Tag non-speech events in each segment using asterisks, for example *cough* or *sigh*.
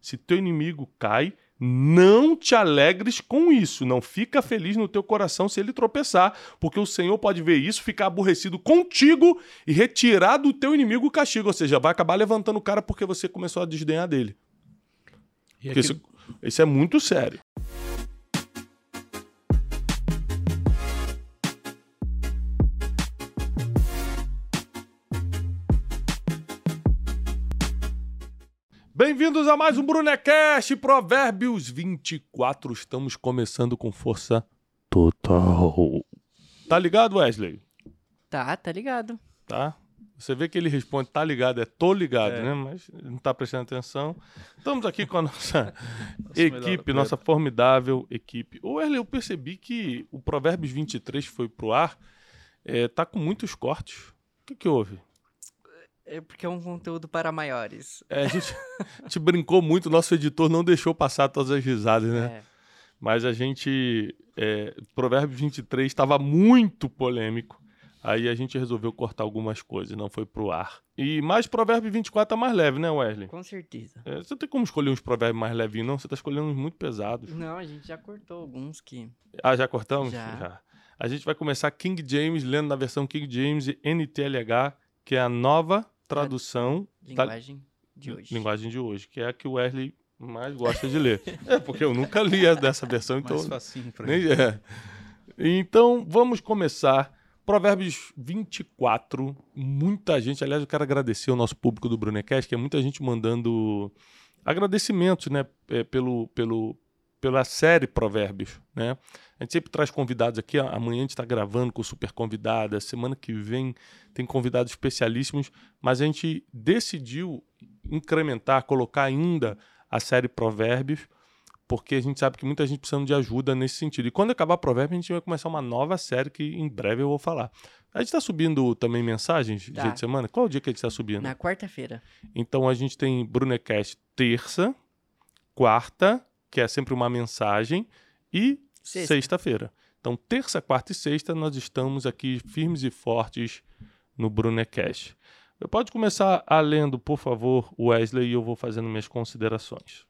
Se teu inimigo cai, não te alegres com isso, não fica feliz no teu coração se ele tropeçar, porque o Senhor pode ver isso, ficar aborrecido contigo e retirar do teu inimigo o castigo, ou seja, vai acabar levantando o cara porque você começou a desdenhar dele. Aqui- isso, isso é muito sério. Bem-vindos a mais um Brunecast Provérbios 24. Estamos começando com força total. Tá ligado, Wesley? Tá, tá ligado. Tá? Você vê que ele responde, tá ligado, é tô ligado, né? Mas não tá prestando atenção. Estamos aqui com a nossa *laughs* melhor equipe, nossa formidável equipe. Ô, Erle, eu percebi que o Provérbios 23 que foi pro ar, é, tá com muitos cortes. O que que houve? É porque é um conteúdo para maiores. É, a, gente, *laughs* a gente brincou muito, nosso editor não deixou passar todas as risadas, né? É. Mas a gente. É, Provérbios 23 estava muito polêmico. Aí a gente resolveu cortar algumas coisas, não foi pro ar. E mais Provérbios 24 tá mais leve, né, Wesley? Com certeza. É, você não tem como escolher uns provérbios mais levinhos, não? Você tá escolhendo uns muito pesados. Não, a gente já cortou alguns que. Ah, já cortamos? Já. A gente vai começar King James, lendo na versão King James e NTLH, que é a nova tradução da Linguagem de hoje. linguagem de hoje, que é a que o Wesley mais gosta de ler. *laughs* é, porque eu nunca li dessa versão, então... mais facinho pra nem, mim. é. Então, vamos começar. Provérbios 24. Muita gente, aliás, eu quero agradecer ao nosso público do Brunecast, que é muita gente mandando agradecimentos, né, é, pelo, pelo, pela série Provérbios, né? A gente sempre traz convidados aqui. Amanhã a gente está gravando com super convidada. Semana que vem tem convidados especialíssimos. Mas a gente decidiu incrementar, colocar ainda a série Provérbios, porque a gente sabe que muita gente precisa de ajuda nesse sentido. E quando acabar Provérbios, a gente vai começar uma nova série que em breve eu vou falar. A gente está subindo também mensagens Tá. dia de semana? Qual o dia que a gente está subindo? Na quarta-feira. Então a gente tem Brunecast terça, quarta, que é sempre uma mensagem, e Sexta. sexta-feira. então, terça, quarta e sexta, nós estamos aqui firmes e fortes no Brunecast. Pode começar a lendo, por favor, Wesley, e eu vou fazendo minhas considerações.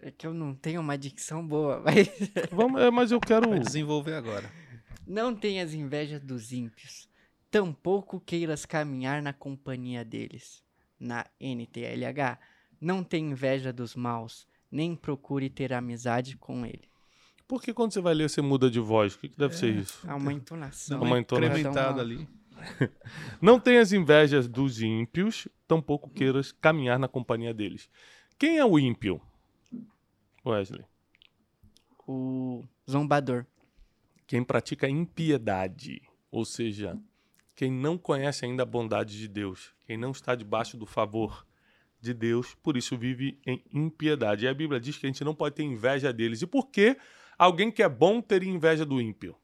É que eu não tenho uma dicção boa, *laughs* mas. Vamos, é, mas eu quero. Vai desenvolver agora. Não tenhas inveja dos ímpios. Tampouco queiras caminhar na companhia deles. Na NTLH, não tem inveja dos maus, nem procure ter amizade com ele. Por que quando você vai ler, você muda de voz? O que, que deve ser isso? Há uma entonação. Dá uma entonação. incrementada ali. *laughs* Não tenhas invejas dos ímpios, tampouco queiras caminhar na companhia deles. Quem é o ímpio? Wesley. O zombador. Quem pratica impiedade, ou seja, quem não conhece ainda a bondade de Deus, quem não está debaixo do favor de Deus, por isso vive em impiedade. E a Bíblia diz que a gente não pode ter inveja deles. E por que alguém que é bom teria inveja do ímpio?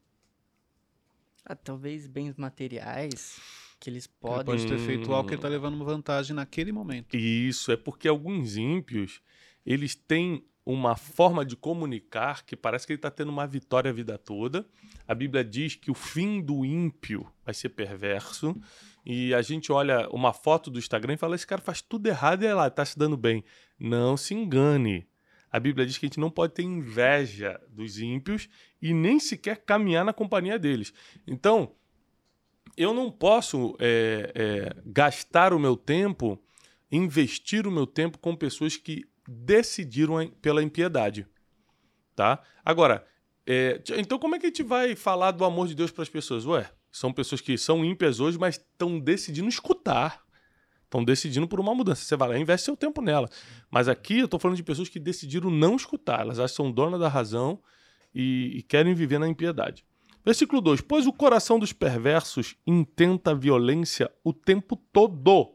Ah, talvez bens materiais que eles Ele podem. pode ter feito algo que ele Hum. tá levando vantagem naquele momento. Isso é porque alguns ímpios, eles têm uma forma de comunicar que parece que ele está tendo uma vitória a vida toda. A Bíblia diz que o fim do ímpio vai ser perverso. E a gente olha uma foto do Instagram e fala: esse cara faz tudo errado e é lá, está se dando bem. Não se engane. A Bíblia diz que a gente não pode ter inveja dos ímpios e nem sequer caminhar na companhia deles. Então, eu não posso é, é, gastar o meu tempo, investir o meu tempo com pessoas que decidiram pela impiedade, tá? Agora, é, então como é que a gente vai falar do amor de Deus para as pessoas? Ué, são pessoas que são ímpias hoje, mas estão decidindo escutar. Estão decidindo por uma mudança. Você vai lá e investe seu tempo nela. Mas aqui eu estou falando de pessoas que decidiram não escutar. Elas acham que são donas da razão e, e querem viver na impiedade. Versículo 2: Pois o coração dos perversos intenta violência o tempo todo,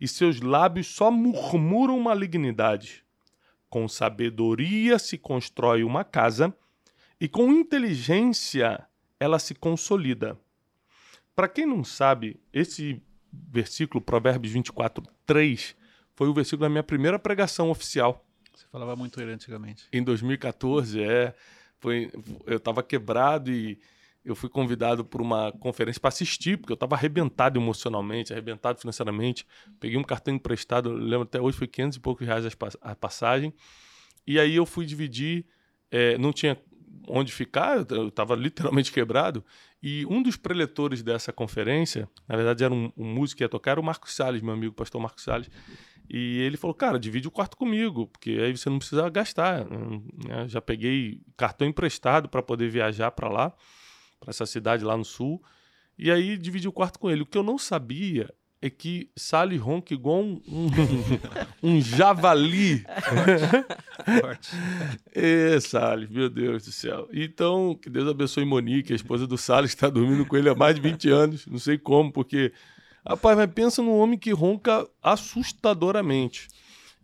e seus lábios só murmuram malignidade. Com sabedoria se constrói uma casa, e com inteligência ela se consolida. Para quem não sabe, esse versículo, Provérbios 24, 3, foi o versículo da minha primeira pregação oficial Você falava muito ele antigamente. em 2014, é. Foi, eu estava quebrado e eu fui convidado por uma conferência para assistir, porque eu estava arrebentado emocionalmente, arrebentado financeiramente. Peguei um cartão emprestado, lembro até hoje, foi 500 e poucos reais a passagem. E aí eu fui dividir, é, não tinha onde ficar, eu estava literalmente quebrado. E um dos preletores dessa conferência, na verdade era um, um músico que ia tocar, era o Marcos Salles, meu amigo, pastor Marcos Salles. E ele falou, cara, divide o quarto comigo, porque aí você não precisa gastar. Né? Já peguei cartão emprestado para poder viajar para lá, para essa cidade lá no sul. E aí dividi o quarto com ele. O que eu não sabia é que Sally ronca igual um, um, *laughs* um javali. Forte. é, Sally, meu Deus do céu. Então, que Deus abençoe Monique, a esposa do Sally, que está dormindo com ele há mais de 20 anos. Não sei como, porque Rapaz, mas pensa num homem que ronca assustadoramente.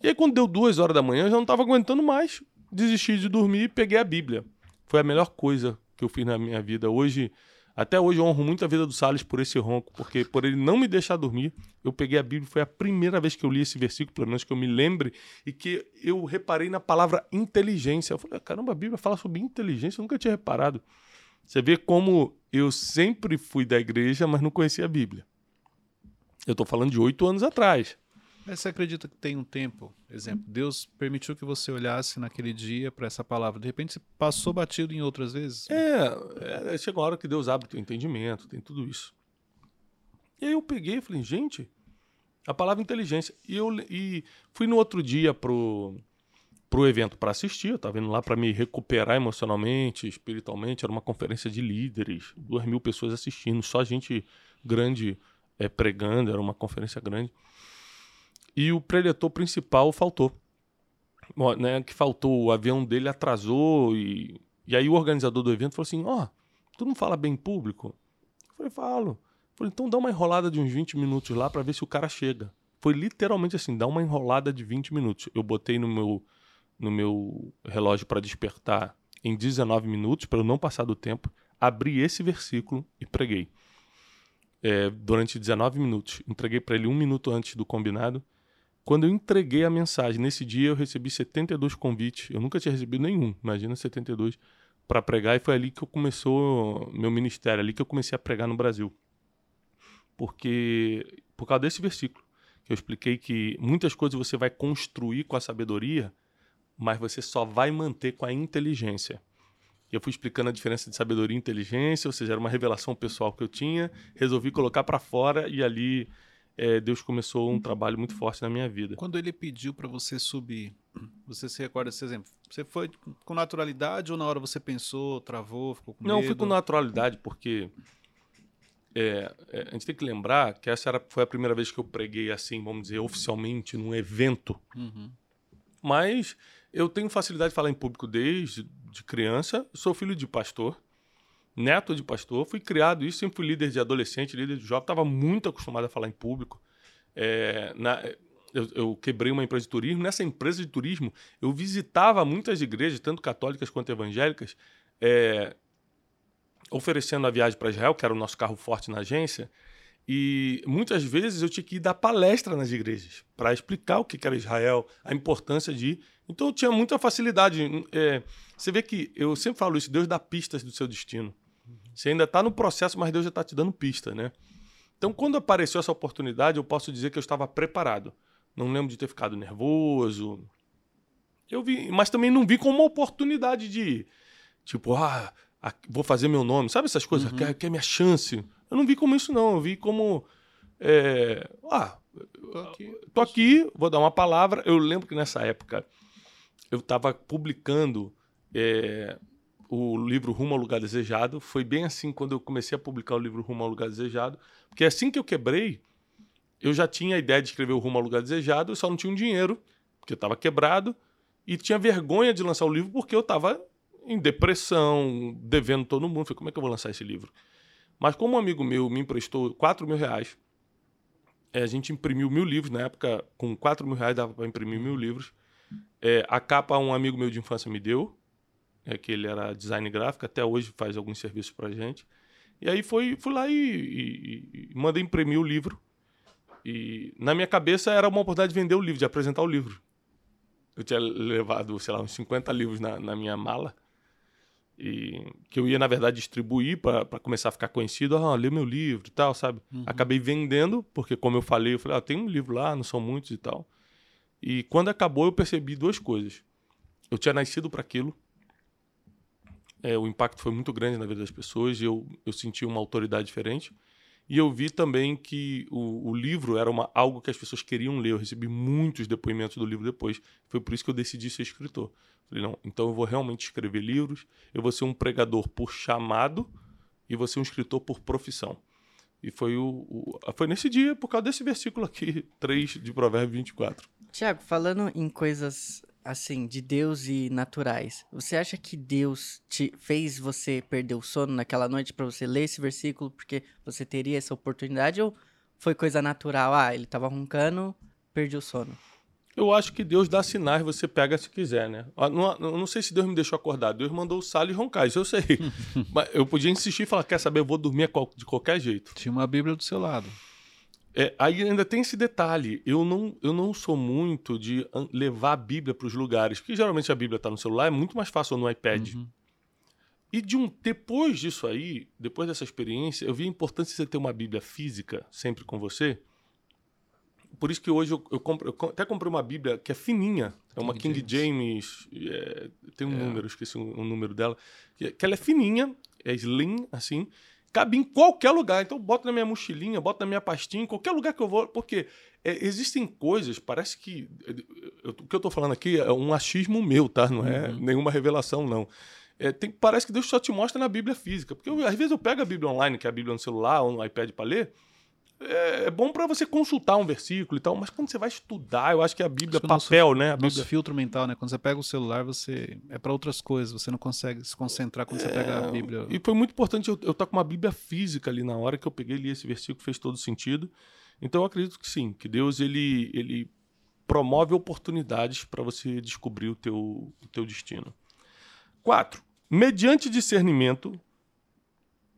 E aí, quando deu duas horas da manhã, eu já não estava aguentando mais. Desisti de dormir e peguei a Bíblia. Foi a melhor coisa que eu fiz na minha vida. Hoje, até hoje, eu honro muito a vida do Salles por esse ronco, porque por ele não me deixar dormir, eu peguei a Bíblia. Foi a primeira vez que eu li esse versículo, pelo menos que eu me lembre, e que eu reparei na palavra inteligência. Eu falei, caramba, a Bíblia fala sobre inteligência, eu nunca tinha reparado. Você vê como eu sempre fui da igreja, mas não conhecia a Bíblia. Eu estou falando de oito anos atrás. Mas você acredita que tem um tempo? Exemplo, Deus permitiu que você olhasse naquele dia para essa palavra. De repente você passou batido em outras vezes? É, é, chega uma hora que Deus abre o teu entendimento, tem tudo isso. E aí eu peguei e falei, gente, a palavra inteligência. E eu e fui no outro dia pro, pro evento para assistir. Eu estava indo lá para me recuperar emocionalmente, espiritualmente. Era uma conferência de líderes, duas mil pessoas assistindo, só gente grande é, pregando, era uma conferência grande. E o preletor principal faltou. Né, que faltou, o avião dele atrasou e, e aí o organizador do evento falou assim, ó, oh, tu não fala bem público? Eu falei, falo. Eu falei, então dá uma enrolada de uns 20 minutos lá para ver se o cara chega. Foi literalmente assim, dá uma enrolada de 20 minutos. Eu botei no meu, no meu relógio para despertar em 19 minutos, para eu não passar do tempo, abri esse versículo e preguei é, durante 19 minutos. Entreguei para ele um minuto antes do combinado. Quando eu entreguei a mensagem, nesse dia eu recebi 72 convites. Eu nunca tinha recebido nenhum, imagina 72, para pregar. E foi ali que eu começou meu ministério, ali que eu comecei a pregar no Brasil. Porque, por causa desse versículo, que eu expliquei que muitas coisas você vai construir com a sabedoria, mas você só vai manter com a inteligência. E eu fui explicando a diferença de sabedoria e inteligência, ou seja, era uma revelação pessoal que eu tinha, resolvi colocar para fora e ali é, Deus começou um trabalho muito forte na minha vida. Quando ele pediu para você subir, você se recorda desse exemplo? Você foi com naturalidade ou na hora você pensou, travou, ficou com Não, medo? fui com naturalidade, porque é, é, a gente tem que lembrar que essa era, foi a primeira vez que eu preguei assim, vamos dizer, oficialmente, num evento. Uhum. Mas eu tenho facilidade de falar em público desde de criança, sou filho de pastor, neto de pastor, fui criado isso, sempre fui líder de adolescente, líder de jovem, estava muito acostumado a falar em público. É, na, eu, eu, quebrei uma empresa de turismo. Nessa empresa de turismo, eu visitava muitas igrejas, tanto católicas quanto evangélicas, é, oferecendo a viagem para Israel, que era o nosso carro forte na agência. E muitas vezes eu tinha que ir dar palestra nas igrejas para explicar o que era Israel, a importância de ir. Então eu tinha muita facilidade. É, você vê que eu sempre falo isso: Deus dá pistas do seu destino. Você ainda está no processo, mas Deus já está te dando pista, né? Então, quando apareceu essa oportunidade, eu posso dizer que eu estava preparado. Não lembro de ter ficado nervoso. Eu vi, mas também não vi como uma oportunidade de, tipo, ah, vou fazer meu nome, sabe essas coisas? Uhum. Quer, quer minha chance? Eu não vi como isso não. Eu vi como, é, ah, tô aqui. tô aqui, vou dar uma palavra. Eu lembro que nessa época eu estava publicando é, o livro Rumo ao Lugar Desejado. Foi bem assim quando eu comecei a publicar o livro Rumo ao Lugar Desejado. Porque assim que eu quebrei, eu já tinha a ideia de escrever o Rumo ao Lugar Desejado, eu só não tinha um dinheiro, porque eu estava quebrado, e tinha vergonha de lançar o livro porque eu estava em depressão, devendo todo mundo. Falei, como é que eu vou lançar esse livro? Mas como um amigo meu me emprestou 4 mil reais, é, a gente imprimiu mil livros, na época, com 4 mil reais dava para imprimir mil livros. É, a capa um amigo meu de infância me deu, é, que ele era design gráfico, até hoje faz alguns serviços para gente. E aí foi, fui lá e, e, e, mandei imprimir o livro. E na minha cabeça era uma oportunidade de vender o livro, de apresentar o livro. Eu tinha levado, sei lá, uns 50 livros na, na minha mala. e que eu ia, na verdade, distribuir para começar a ficar conhecido. Ah, lê meu livro e tal, sabe? Uhum. Acabei vendendo, porque, como eu falei, eu falei, ah, tem um livro lá, não são muitos e tal. E quando acabou, eu percebi duas coisas. Eu tinha nascido para aquilo. É, o impacto foi muito grande na vida das pessoas e eu, eu senti uma autoridade diferente. E eu vi também que o, o livro era uma, algo que as pessoas queriam ler. Eu recebi muitos depoimentos do livro depois. Foi por isso que eu decidi ser escritor. Falei, não, então eu vou realmente escrever livros, eu vou ser um pregador por chamado e vou ser um escritor por profissão. E foi, o, o, foi nesse dia, por causa desse versículo aqui, *laughs* 3 de Provérbios 24. Tiago, falando em coisas assim, de Deus e naturais, você acha que Deus te fez você perder o sono naquela noite para você ler esse versículo porque você teria essa oportunidade ou foi coisa natural? Ah, ele tava roncando, perdi o sono. Eu acho que Deus dá sinais, você pega se quiser, né? Eu não, eu não sei se Deus me deixou acordar. Deus mandou o Salles roncar, isso eu sei. *laughs* Mas eu podia insistir e falar: quer saber, eu vou dormir de qualquer jeito. Tinha uma Bíblia do seu lado. É, aí ainda tem esse detalhe. Eu não, eu não sou muito de levar a Bíblia para os lugares, porque geralmente a Bíblia está no celular, é muito mais fácil no iPad. Uhum. E de um depois disso aí, depois dessa experiência, eu vi a importância de você ter uma Bíblia física sempre com você por isso que hoje eu, eu, compro, eu até comprei uma Bíblia que é fininha. É uma King, King James. James é, tem um é. número, esqueci o um, um número dela. Que, que, ela é fininha, é slim, assim. Cabe em qualquer lugar. Então, boto na minha mochilinha, boto na minha pastinha, em qualquer lugar que eu vou. Porque é, existem coisas, parece que. Eu, o que eu tô falando aqui é um achismo meu, tá? Não é uhum. nenhuma revelação, não. É, tem, parece que Deus só te mostra na Bíblia física. Porque eu, às vezes eu pego a Bíblia online, que é a Bíblia no celular ou no iPad para ler é, é bom para você consultar um versículo e tal, mas quando você vai estudar, eu acho que a Bíblia é papel, nosso, né? A Bíblia... filtro mental, né? Quando você pega o celular, você é para outras coisas, você não consegue se concentrar quando é... você pega a Bíblia. E foi muito importante eu, estar tá com uma Bíblia física ali na hora que eu peguei li esse versículo, fez todo sentido. Então eu acredito que sim, que Deus ele ele promove oportunidades para você descobrir o teu, o teu destino. Quatro, mediante discernimento,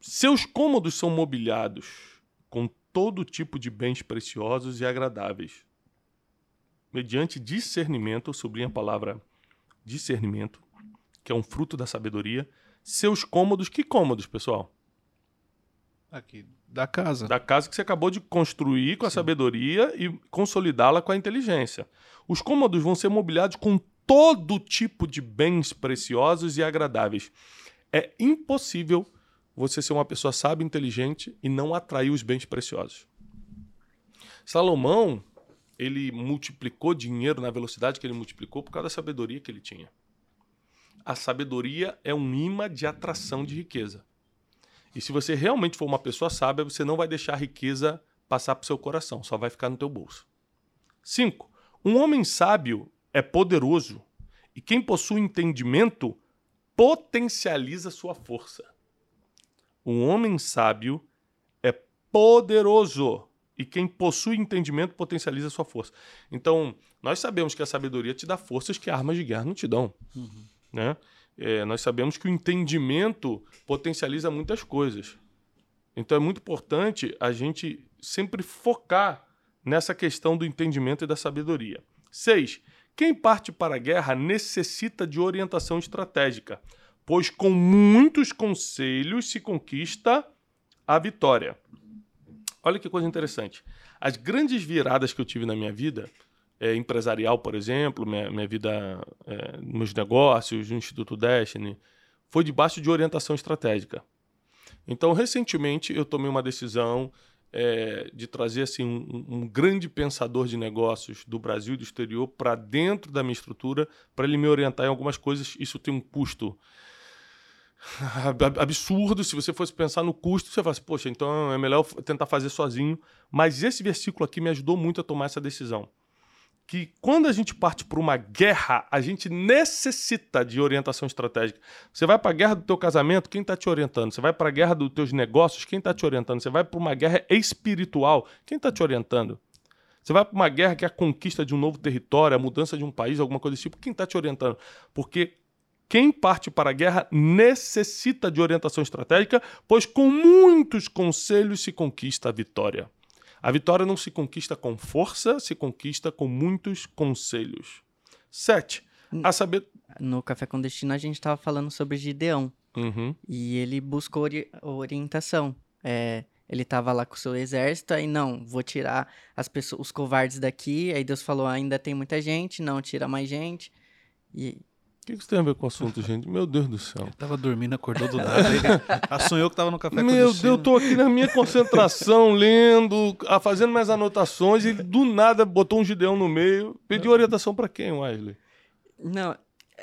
seus cômodos são mobiliados com todo tipo de bens preciosos e agradáveis. Mediante discernimento, sublinha a palavra discernimento, que é um fruto da sabedoria, seus cômodos, que cômodos, pessoal? Aqui, da casa. Da casa que você acabou de construir com a Sim. sabedoria e consolidá-la com a inteligência. Os cômodos vão ser mobiliados com todo tipo de bens preciosos e agradáveis. É impossível você ser uma pessoa sábia, inteligente e não atrair os bens preciosos. Salomão, ele multiplicou dinheiro na velocidade que ele multiplicou por causa da sabedoria que ele tinha. A sabedoria é um imã de atração de riqueza. E se você realmente for uma pessoa sábia, você não vai deixar a riqueza passar para o seu coração, só vai ficar no teu bolso. 5. Um homem sábio é poderoso e quem possui entendimento potencializa sua força. Um homem sábio é poderoso e quem possui entendimento potencializa sua força. Então, nós sabemos que a sabedoria te dá forças que armas de guerra não te dão. Uhum. Né? É, nós sabemos que o entendimento potencializa muitas coisas. Então, é muito importante a gente sempre focar nessa questão do entendimento e da sabedoria. Seis, quem parte para a guerra necessita de orientação estratégica pois com muitos conselhos se conquista a vitória. Olha que coisa interessante. As grandes viradas que eu tive na minha vida, é, empresarial, por exemplo, minha, minha vida, é, negócios, no Instituto Destiny, foi debaixo de orientação estratégica. Então, recentemente, eu tomei uma decisão é, de trazer assim, um, um, grande pensador de negócios do Brasil e do exterior para dentro da minha estrutura, para ele me orientar em algumas coisas. Isso tem um custo *laughs* absurdo. Se você fosse pensar no custo, você fala assim, poxa, então é melhor tentar fazer sozinho. Mas esse versículo aqui me ajudou muito a tomar essa decisão. Que quando a gente parte para uma guerra, a gente necessita de orientação estratégica. Você vai para a guerra do teu casamento, quem está te orientando? Você vai para a guerra dos teus negócios, quem está te orientando? Você vai para uma guerra espiritual, quem está te orientando? Você vai para uma guerra que é a conquista de um novo território, a mudança de um país, alguma coisa desse tipo, quem está te orientando? Porque quem parte para a guerra necessita de orientação estratégica, pois com muitos conselhos se conquista a vitória. A vitória não se conquista com força, se conquista com muitos conselhos. 7. A saber... No Café com Destino a gente estava falando sobre Gideão. Uhum. E ele buscou ori- orientação. É, ele tava lá com o seu exército, aí não, vou tirar as pessoas, os covardes daqui. Aí Deus falou, ainda tem muita gente, não, tira mais gente. E O que que isso tem a ver com o assunto, gente? Meu Deus do céu. Tava dormindo, acordou do nada. Sonhou que tava no café com Meu Deus, eu tô aqui na minha concentração, *laughs* lendo, fazendo minhas anotações, e do nada botou um gideão no meio. Pediu orientação pra quem, Wesley? não,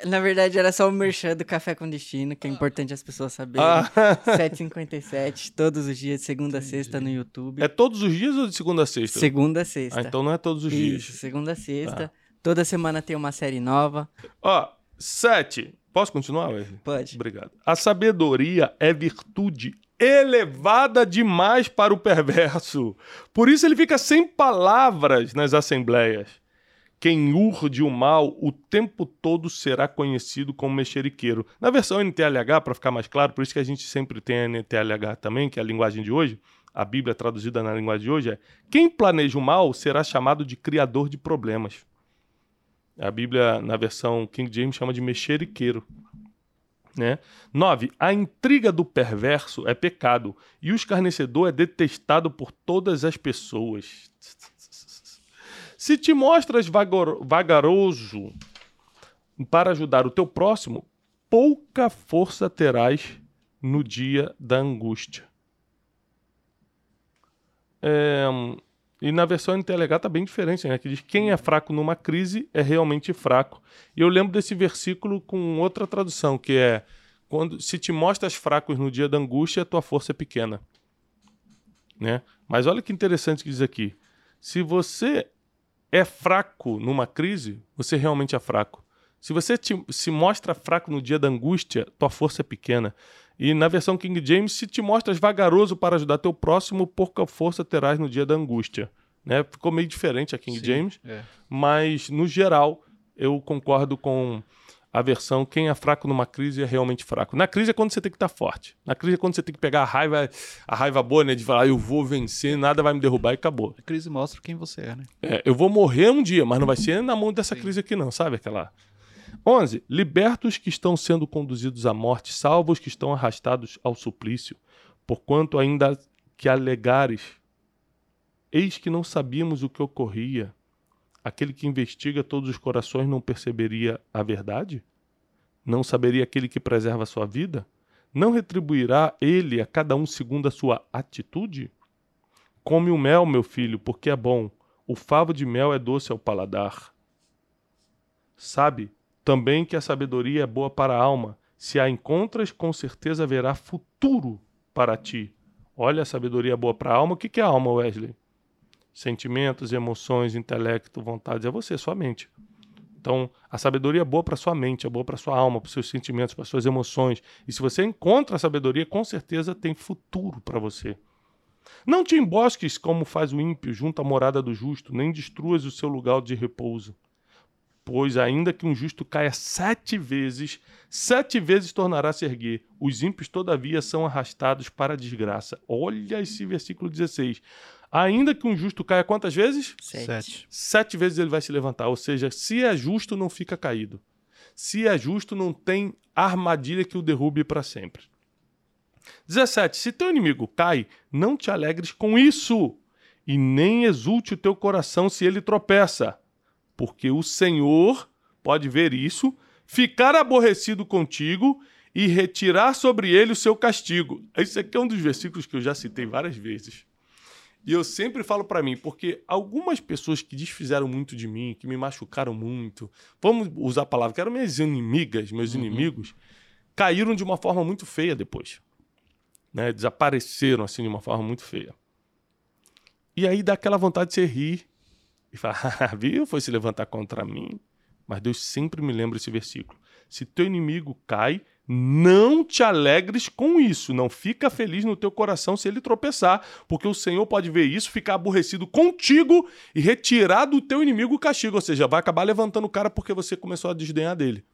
na verdade era só o merchan do Café com Destino, que é importante as pessoas saberem. Ah, *laughs* 7h57, todos os dias, segunda a sexta no YouTube. é todos os dias ou de segunda a sexta? Segunda a sexta. Ah, então não é todos os Isso, dias. segunda a sexta. Tá. Toda semana tem uma série nova. Ó, sete. Posso continuar, Wesley? Pode. Obrigado. A sabedoria é virtude elevada demais para o perverso. Por isso ele fica sem palavras nas assembleias. Quem urde o mal o tempo todo será conhecido como mexeriqueiro. Na versão NTLH, para ficar mais claro, por isso que a gente sempre tem a NTLH também, que é a linguagem de hoje, a Bíblia traduzida na linguagem de hoje é: quem planeja o mal será chamado de criador de problemas. A Bíblia, na versão King James, chama de mexeriqueiro. Né? 9. A intriga do perverso é pecado, e o escarnecedor é detestado por todas as pessoas. Se te mostras vagaroso para ajudar o teu próximo, pouca força terás no dia da angústia. É, e na versão NTLH tá bem diferente, né? Que diz quem é fraco numa crise é realmente fraco. E eu lembro desse versículo com outra tradução, que é quando se te mostras fracos no dia da angústia, tua força é pequena. Né? Mas olha que interessante que diz aqui. Se você é fraco numa crise, você realmente é fraco. Se você te- se mostra fraco no dia da angústia, tua força é pequena. E na versão King James, se te mostras vagaroso para ajudar teu próximo, pouca força terás no dia da angústia. Né? Ficou meio diferente a King Sim, James, é. mas no geral eu concordo com a versão quem é fraco numa crise é realmente fraco. Na crise é quando você tem que estar forte. Na crise é quando você tem que pegar a raiva, a raiva boa, né? De falar, eu vou vencer, nada vai me derrubar e acabou. A crise mostra quem você é, né? É, eu vou morrer um dia, mas não vai ser na mão dessa crise aqui, não, sabe? Aquela. 11. Liberta os que estão sendo conduzidos à morte, salva os que estão arrastados ao suplício, porquanto ainda que alegares, eis que não sabíamos o que ocorria. Aquele que investiga todos os corações não perceberia a verdade? Não saberia aquele que preserva a sua vida? Não retribuirá ele a cada um segundo a sua atitude? Come o mel, meu filho, porque é bom. O favo de mel é doce ao paladar. Sabe também que a sabedoria é boa para a alma. Se a encontras, com certeza haverá futuro para ti. Olha, a sabedoria é boa para a alma. O que é a alma, Wesley? Sentimentos, emoções, intelecto, vontades. É você, sua mente. Então, a sabedoria é boa para sua mente, é boa para sua alma, para seus sentimentos, para suas emoções. E se você encontra a sabedoria, com certeza tem futuro para você. Não te embosques como faz o ímpio junto à morada do justo, nem destruas o seu lugar de repouso. Pois ainda que um justo caia sete vezes, sete vezes tornará a se erguer. Os ímpios, todavia, são arrastados para a desgraça. Olha esse versículo 16. Ainda que um justo caia quantas vezes? Sete. Sete. Sete vezes ele vai se levantar. Ou seja, se é justo, não fica caído. Se é justo, não tem armadilha que o derrube para sempre. 17. Se teu inimigo cai, não te alegres com isso, e nem exulte o teu coração se ele tropeça, porque o Senhor pode ver isso, ficar aborrecido contigo e retirar sobre ele o seu castigo. Esse aqui é um dos versículos que eu já citei várias vezes. E eu sempre falo pra mim, porque algumas pessoas que desfizeram muito de mim, que me machucaram muito, vamos usar a palavra, que eram minhas inimigas, meus inimigos, caíram de uma forma muito feia depois. Né? Desapareceram assim de uma forma muito feia. E aí dá aquela vontade de você rir e falar, "Ah, *laughs* viu? Foi se levantar contra mim. Mas Deus sempre me lembra esse versículo. Se teu inimigo cai, não te alegres com isso. Não fica feliz no teu coração se ele tropeçar, porque o Senhor pode ver isso, ficar aborrecido contigo e retirar do teu inimigo o castigo. Ou seja, vai acabar levantando o cara porque você começou a desdenhar dele.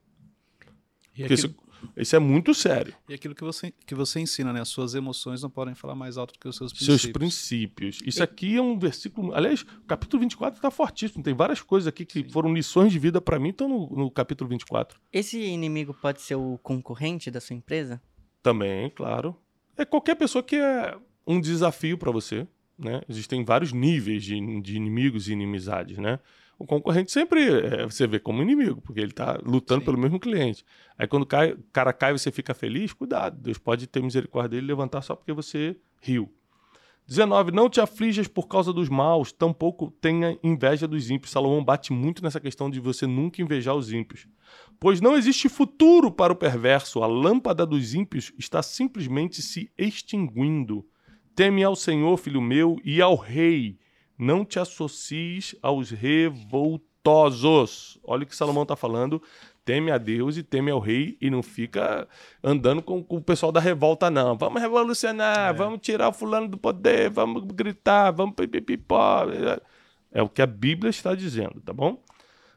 E Porque aquilo, isso, é muito sério. e aquilo que, você, que você ensina, né? As suas emoções não podem falar mais alto do que os seus Seus princípios. princípios. Isso aqui é um versículo. Aliás, o capítulo 24 está fortíssimo. Tem várias coisas aqui que foram lições de vida para mim, estão no, no capítulo 24. Esse inimigo pode ser o concorrente da sua empresa? Também, claro. É qualquer pessoa que é um desafio para você, né? Existem vários níveis de, de inimigos e inimizades, né? O concorrente sempre é, você vê como inimigo, porque ele está lutando Sim. pelo mesmo cliente. Aí quando cai, o cara cai e você fica feliz, cuidado. Deus pode ter misericórdia dele e levantar só porque você riu. 19. Não te aflijas por causa dos maus, tampouco tenha inveja dos ímpios. Salomão bate muito nessa questão de você nunca invejar os ímpios. Pois não existe futuro para o perverso, a lâmpada dos ímpios está simplesmente se extinguindo. Teme ao Senhor, filho meu, e ao rei. Não te associes aos revoltosos. Olha o que Salomão está falando. Teme a Deus e teme ao rei e não fica andando com, com o pessoal da revolta, não. Vamos revolucionar, É. vamos tirar o fulano do poder, vamos gritar, vamos pipipipó. É o que a Bíblia está dizendo, tá bom?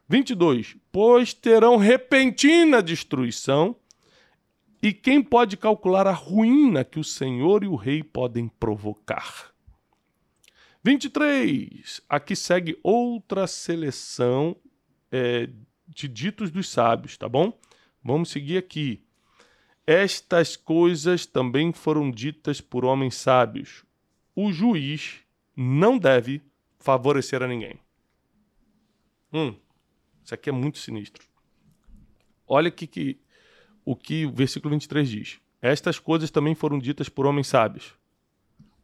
22. Pois terão repentina destruição, e quem pode calcular a ruína que o Senhor e o rei podem provocar? 23. Aqui segue outra seleção é, de ditos dos sábios, tá bom? Vamos seguir aqui. Estas coisas também foram ditas por homens sábios. O juiz não deve favorecer a ninguém. Hum, isso aqui é muito sinistro. Olha aqui que, o que o versículo 23 diz. Estas coisas também foram ditas por homens sábios.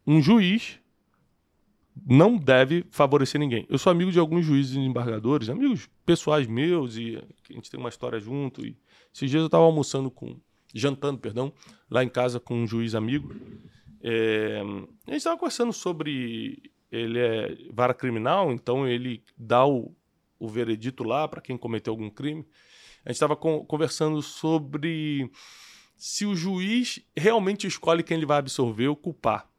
Um juiz não deve favorecer ninguém. Eu sou amigo de alguns juízes e embargadores, amigos pessoais meus, e a gente tem uma história junto. E esses dias eu estava almoçando com. jantando, perdão, lá em casa com um juiz amigo. É, a gente estava conversando sobre. Ele é vara criminal, então ele dá o, o veredito lá para quem cometeu algum crime. A gente estava conversando sobre se o juiz realmente escolhe quem ele vai absolver ou culpar.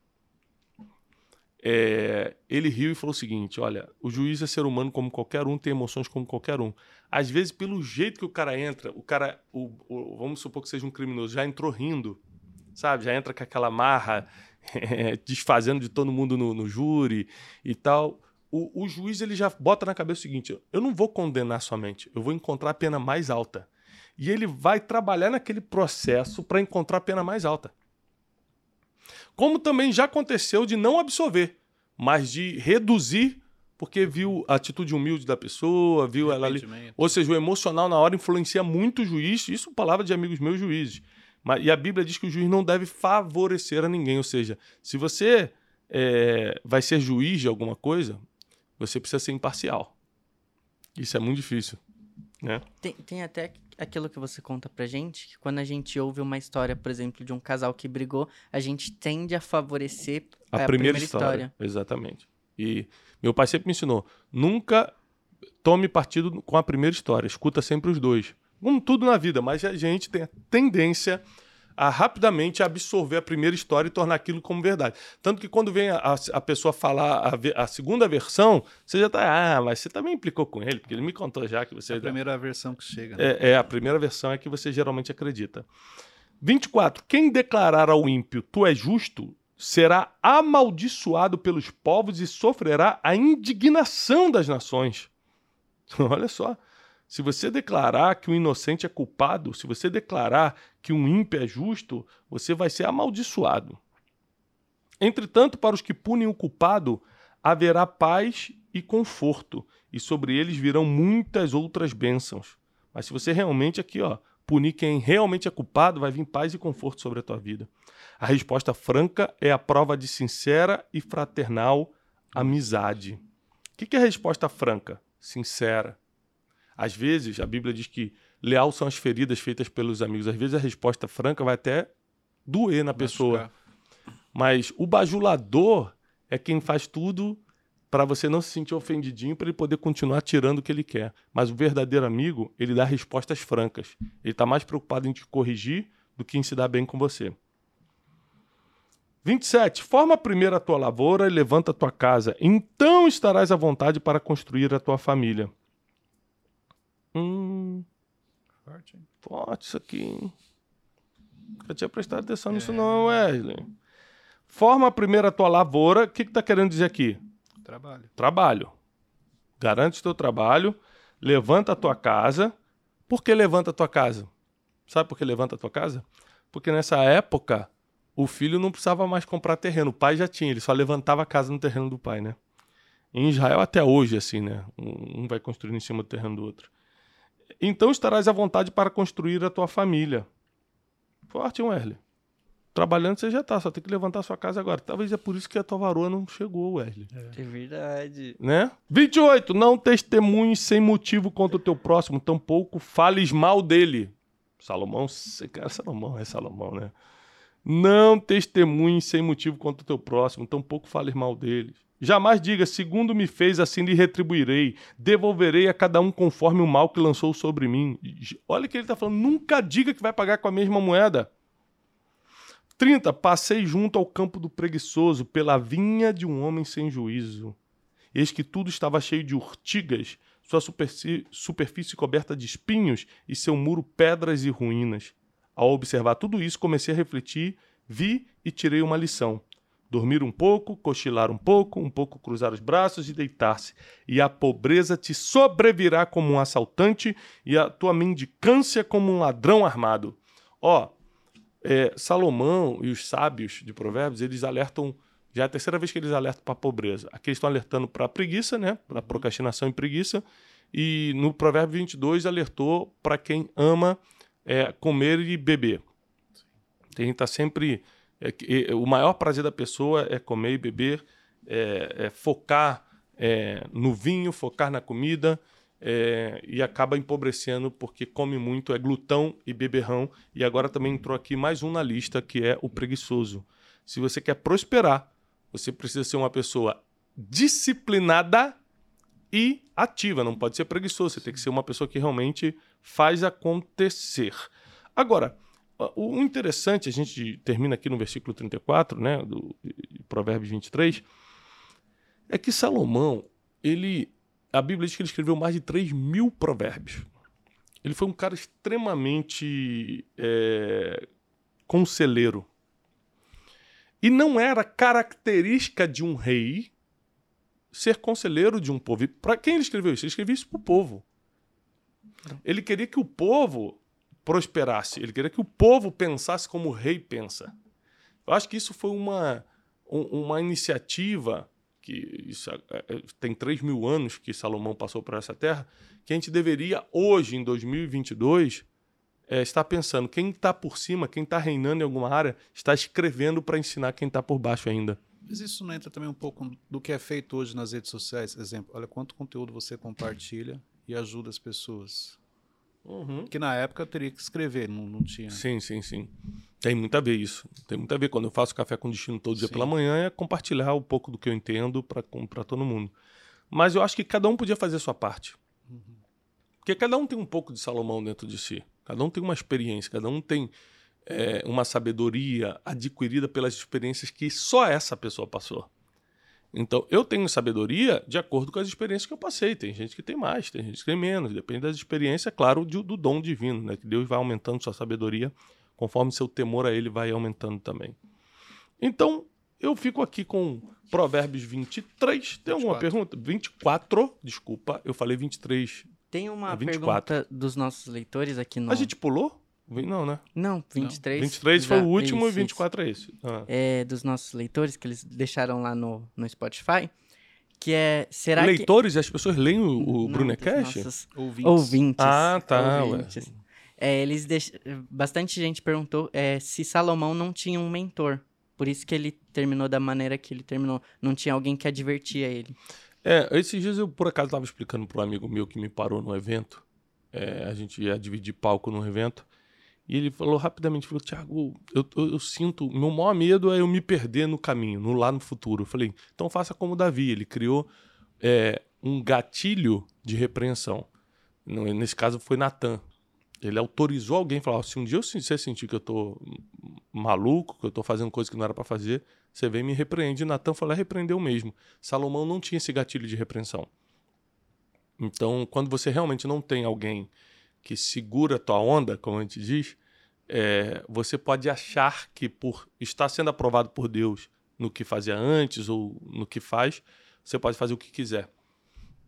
É, ele riu e falou o seguinte: olha, o juiz é ser humano como qualquer um, tem emoções como qualquer um. Às vezes, pelo jeito que o cara entra, o cara, o, o- vamos supor que seja um criminoso, já entrou rindo, sabe? Já entra com aquela marra, é, *laughs* desfazendo de todo mundo no, no júri e tal. O, o juiz ele já bota na cabeça o seguinte: eu não vou condenar somente, eu vou encontrar a pena mais alta. E ele vai trabalhar naquele processo para encontrar a pena mais alta. Como também já aconteceu de não absolver, mas de reduzir, porque viu a atitude humilde da pessoa, viu ela ali. Ou seja, o emocional na hora influencia muito o juiz. Isso palavra de amigos meus juízes. Mas, e a Bíblia diz que o juiz não deve favorecer a ninguém. Ou seja, se você é, vai ser juiz de alguma coisa, você precisa ser imparcial. Isso é muito difícil. Né? Tem, tem até aquilo que você conta pra gente, que quando a gente ouve uma história, por exemplo, de um casal que brigou, a gente tende a favorecer A, primeira, história. Exatamente. E meu pai sempre me ensinou: nunca tome partido com a primeira história, escuta sempre os dois. Como tudo na vida, mas a gente tem a tendência a rapidamente absorver a primeira história e tornar aquilo como verdade. Tanto que quando vem a, a- pessoa falar a, a segunda versão, você já tá, ah, mas você também implicou com ele, porque ele me contou já que você... É a primeira versão que chega. né? É, é, a primeira versão é que você geralmente acredita. 24. Quem declarar ao ímpio, tu és justo, será amaldiçoado pelos povos e sofrerá a indignação das nações. *laughs* Olha só. Se você declarar que o inocente é culpado, se você declarar que um ímpio é justo, você vai ser amaldiçoado. Entretanto, para os que punem o culpado, haverá paz e conforto, e sobre eles virão muitas outras bênçãos. Mas se você realmente aqui, ó, punir quem realmente é culpado, vai vir paz e conforto sobre a tua vida. A resposta franca é a prova de sincera e fraternal amizade. O que é a resposta franca? Sincera. Às vezes, a Bíblia diz que leal são as feridas feitas pelos amigos. Às vezes, a resposta franca vai até doer na pessoa. Mas o bajulador é quem faz tudo para você não se sentir ofendidinho, para ele poder continuar tirando o que ele quer. Mas o verdadeiro amigo, ele dá respostas francas. Ele está mais preocupado em te corrigir do que em se dar bem com você. 27. Forma primeiro a tua lavoura e levanta a tua casa. Então estarás à vontade para construir a tua família. Hum, Forte, hein? Forte isso aqui, hein? Nunca tinha prestado atenção nisso, não, Wesley. Forma primeiro a tua lavoura. O que, que tá querendo dizer aqui? Trabalho. Trabalho. Garante o teu trabalho, levanta a tua casa. Por que levanta a tua casa? Sabe por que levanta a tua casa? Porque nessa época, o filho não precisava mais comprar terreno. O pai já tinha, ele só levantava a casa no terreno do pai, né? Em Israel, até hoje, assim, né? Um vai construindo em cima do terreno do outro. Então estarás à vontade para construir a tua família. Forte, Wesley. Trabalhando você já tá, só tem que levantar sua casa agora. Talvez é por isso que a tua varoa não chegou, Wesley. É, verdade. Né? 28. Não testemunhes sem motivo contra o teu próximo, tampouco fales mal dele. Salomão, cara, Salomão é Salomão, né? Não testemunhes sem motivo contra o teu próximo, tampouco fales mal dele. Jamais diga, segundo me fez, assim lhe retribuirei. Devolverei a cada um conforme o mal que lançou sobre mim. Olha o que ele está falando. Nunca diga que vai pagar com a mesma moeda. 30. Passei junto ao campo do preguiçoso, pela vinha de um homem sem juízo. Eis que tudo estava cheio de urtigas, sua superfície, coberta de espinhos e seu muro pedras e ruínas. Ao observar tudo isso, comecei a refletir, vi e tirei uma lição dormir um pouco, cochilar um pouco, um pouco cruzar os braços e deitar-se. E a pobreza te sobrevirá como um assaltante e a tua mendicância como um ladrão armado. Ó, é, Salomão e os sábios de Provérbios, eles alertam, já é a terceira vez que eles alertam para a pobreza. Aqui eles estão alertando para a preguiça, né? Para procrastinação e preguiça. E no Provérbio 22 alertou para quem ama é, comer e beber. Tem que estar tá sempre é, o maior prazer da pessoa é comer e beber, é, é focar é, no vinho, focar na comida é, e acaba empobrecendo porque come muito, é glutão e beberrão. E agora também entrou aqui mais um na lista que é o preguiçoso. Se você quer prosperar, você precisa ser uma pessoa disciplinada e ativa. Não pode ser preguiçoso, você tem que ser uma pessoa que realmente faz acontecer. Agora, o interessante, a gente termina aqui no versículo 34, né, do Provérbios 23, é que Salomão, ele, a Bíblia diz que ele escreveu mais de 3 mil provérbios. Ele foi um cara extremamente é, conselheiro. E não era característica de um rei ser conselheiro de um povo. Para quem ele escreveu isso? Ele escreveu isso para o povo. Ele queria que o povo prosperasse. Ele queria que o povo pensasse como o rei pensa. Eu acho que isso foi uma, uma iniciativa que isso, é, é, tem 3 mil anos que Salomão passou por essa terra, que a gente deveria, hoje, em 2022, é, estar pensando quem está por cima, quem está reinando em alguma área, está escrevendo para ensinar quem está por baixo ainda. Mas isso não entra também um pouco do que é feito hoje nas redes sociais? Exemplo, olha quanto conteúdo você compartilha e ajuda as pessoas. Uhum. Que na época eu teria que escrever, não, não tinha. Sim, sim, sim. Tem muito a ver isso. Tem muito a ver. Quando eu faço café com destino todo dia sim. pela manhã, é compartilhar um pouco do que eu entendo para todo mundo. Mas eu acho que cada um podia fazer a sua parte. Uhum. Porque cada um tem um pouco de Salomão dentro de si. Cada um tem uma experiência, cada um tem é, uma sabedoria adquirida pelas experiências que só essa pessoa passou. Então, eu tenho sabedoria de acordo com as experiências que eu passei. Tem gente que tem mais, tem gente que tem menos. Depende das experiências, claro, do, do dom divino, né? Que Deus vai aumentando sua sabedoria conforme seu temor a Ele vai aumentando também. Então, eu fico aqui com Provérbios 23. Tem alguma 24. pergunta? 24, desculpa, eu falei 23. Tem uma é pergunta dos nossos leitores aqui no. A gente pulou? Não, né? Não, 23. Não. 23 já, foi o último e 24 é esse. Ah. É dos nossos leitores que eles deixaram lá no, no Spotify. Que é. Será leitores? Que... As pessoas leem o, o Brunecast? Ouvintes. ouvintes. Ah, tá. Ouvintes. É, eles deix... Bastante gente perguntou é, se Salomão não tinha um mentor. Por isso que ele terminou da maneira que ele terminou. Não tinha alguém que advertia ele. É, esses dias eu por acaso estava explicando para um amigo meu que me parou no evento. É, a gente ia dividir palco num evento. E ele falou rapidamente, falou, Tiago, eu, eu, eu, sinto, meu maior medo é eu me perder no caminho, no lá no futuro. Eu falei, então faça como Davi, ele criou é, um gatilho de repreensão. Nesse caso foi Natan. Ele autorizou alguém a falar, se um dia eu, você sentir que eu tô maluco, que eu tô fazendo coisa que não era para fazer, você vem e me repreende. Natan falou, repreendeu mesmo. Salomão não tinha esse gatilho de repreensão. Então, quando você realmente não tem alguém que segura a tua onda, como a gente diz, é, você pode achar que por estar sendo aprovado por Deus no que fazia antes ou no que faz, você pode fazer o que quiser.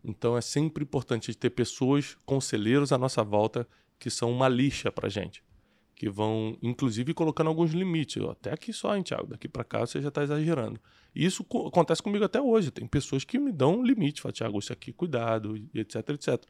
Então é sempre importante ter pessoas, conselheiros à nossa volta, que são uma lixa para gente. que vão, inclusive, colocando alguns limites. Até aqui só, hein, Thiago? Daqui para cá você já está exagerando. E isso acontece comigo até hoje. Tem pessoas que me dão limite. Falam, Thiago, isso aqui, cuidado, etc, etc.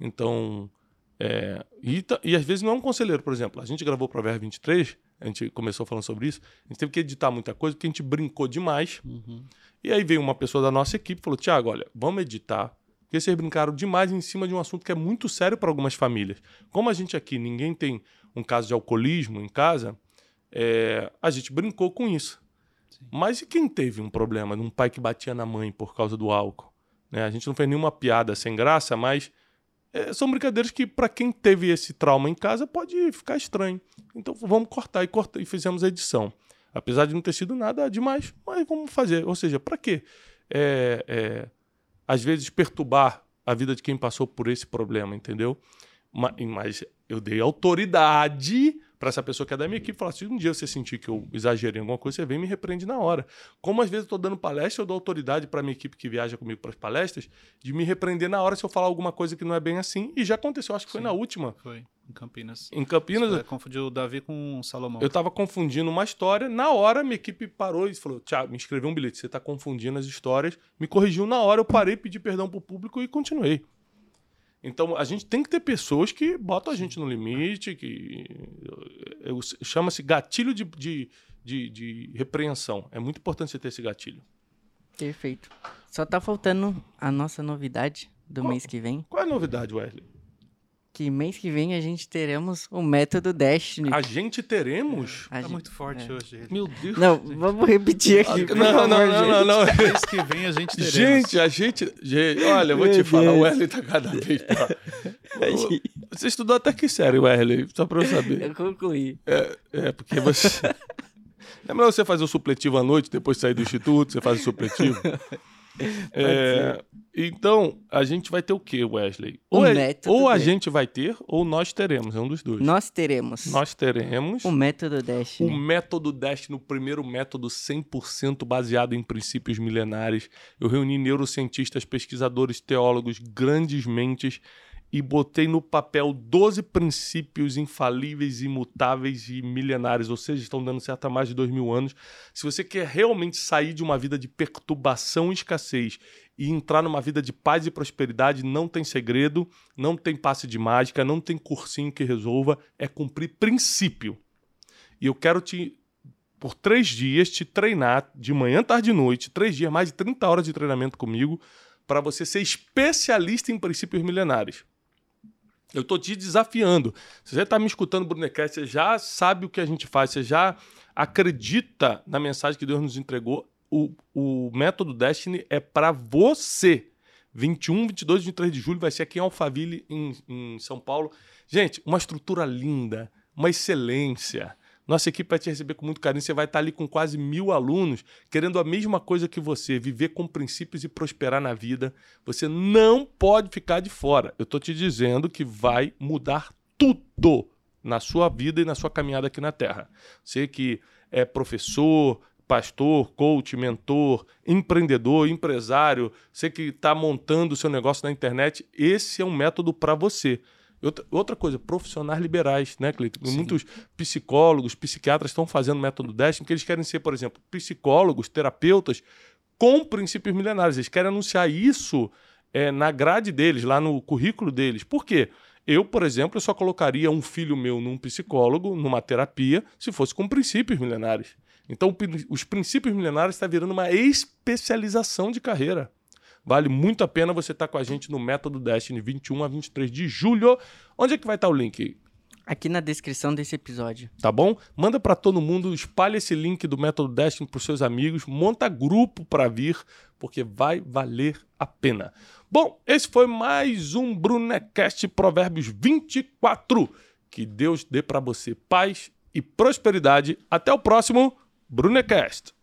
Então, é, e, e, às vezes não é um conselheiro, por exemplo. A gente gravou o Provérbio 23, a gente começou falando sobre isso. A gente teve que editar muita coisa porque a gente brincou demais. Uhum. E aí veio uma pessoa da nossa equipe e falou: Tiago, olha, vamos editar. Porque vocês brincaram demais em cima de um assunto que é muito sério para algumas famílias. Como a gente aqui, ninguém tem um caso de alcoolismo em casa, é, a gente brincou com isso. Sim. Mas e quem teve um problema de um pai que batia na mãe por causa do álcool? Né? A gente não fez nenhuma piada sem graça, mas é, são brincadeiras que, para quem teve esse trauma em casa, pode ficar estranho. Então vamos cortar e, cortar, e fizemos a edição. Apesar de não ter sido nada demais, mas vamos fazer. Ou seja, para quê? É, é, às vezes perturbar a vida de quem passou por esse problema, entendeu? Mas, mas eu dei autoridade para essa pessoa que é da minha equipe falar: se um dia você sentir que eu exagerei em alguma coisa, você vem e me repreende na hora. Como às vezes eu estou dando palestra, eu dou autoridade para minha equipe que viaja comigo para as palestras de me repreender na hora se eu falar alguma coisa que não é bem assim. E já aconteceu, acho que Sim, foi na última. Foi, em Campinas. Em Campinas. Você confundiu o Davi com o Salomão. Eu estava confundindo uma história. Na hora, minha equipe parou e falou: Tiago, me escreveu um bilhete, você está confundindo as histórias. Me corrigiu na hora, eu parei, pedi perdão para o público e continuei. Então, a gente tem que ter pessoas que botam a gente no limite, que chama-se gatilho de, de, de, de, repreensão. É muito importante você ter esse gatilho. Perfeito. Só tá faltando a nossa novidade do qual, mês que vem. Qual é a novidade, Wesley? Que mês que vem a gente teremos o método Destiny. A gente teremos? É, tá gente, muito forte é. hoje. Meu Deus. Não, vamos repetir aqui. Não, não, não, não, não, *laughs* Mês que vem a gente teremos. Gente, a gente. gente olha, eu vou te falar, o Wesley tá cada vez pior. *laughs* Você estudou até que série, Wesley? Só pra eu saber. Eu concluí. É, é porque você. *laughs* Lembra você fazer o supletivo à noite, depois de sair do instituto, você faz o supletivo? *laughs* É, então, a gente vai ter o que, Wesley? Ou, é, ou a gente vai ter, ou nós teremos. É um dos dois. Nós teremos. Nós teremos. O método Destiny. O método Destiny, o primeiro método 100% baseado em princípios milenares. Eu reuni neurocientistas, pesquisadores, teólogos, grandes mentes e botei no papel 12 princípios infalíveis, imutáveis e milenares, ou seja, estão dando certo há mais de dois mil anos. Se você quer realmente sair de uma vida de perturbação e escassez e entrar numa vida de paz e prosperidade, não tem segredo, não tem passe de mágica, não tem cursinho que resolva, é cumprir princípio. E eu quero te, por três dias, te treinar de manhã, tarde e noite, três dias, mais de 30 horas de treinamento comigo, para você ser especialista em princípios milenares. Eu estou te desafiando. Se você está me escutando, Brunecast, você já sabe o que a gente faz, você já acredita na mensagem que Deus nos entregou. O, o método Destiny é para você. 21, 22 e 23 de julho vai ser aqui em Alphaville, em, em São Paulo. Gente, uma estrutura linda, uma excelência. Nossa equipe vai te receber com muito carinho. Você vai estar ali com quase mil alunos querendo a mesma coisa que você, viver com princípios e prosperar na vida. Você não pode ficar de fora. Eu estou te dizendo que vai mudar tudo na sua vida e na sua caminhada aqui na Terra. Você que é professor, pastor, coach, mentor, empreendedor, empresário, você que está montando o seu negócio na internet, esse é um método para você. Outra, outra coisa, profissionais liberais, né, Cleiton? Muitos psicólogos, psiquiatras estão fazendo método Destiny, porque eles querem ser, por exemplo, psicólogos, terapeutas com princípios milenares. Eles querem anunciar isso é, na grade deles, lá no currículo deles. Por quê? Eu, por exemplo, eu só colocaria um filho meu num psicólogo, numa terapia, se fosse com princípios milenares. Então, os princípios milenares está virando uma especialização de carreira. Vale muito a pena você estar tá com a gente no Método Destiny 21 a 23 de julho. Onde é que vai estar tá o link? Aqui na descrição desse episódio. Tá bom? Manda para todo mundo, espalhe esse link do Método Destiny para seus amigos, monta grupo para vir, porque vai valer a pena. Bom, esse foi mais um Brunecast Provérbios 24. Que Deus dê para você paz e prosperidade. Até o próximo Brunecast.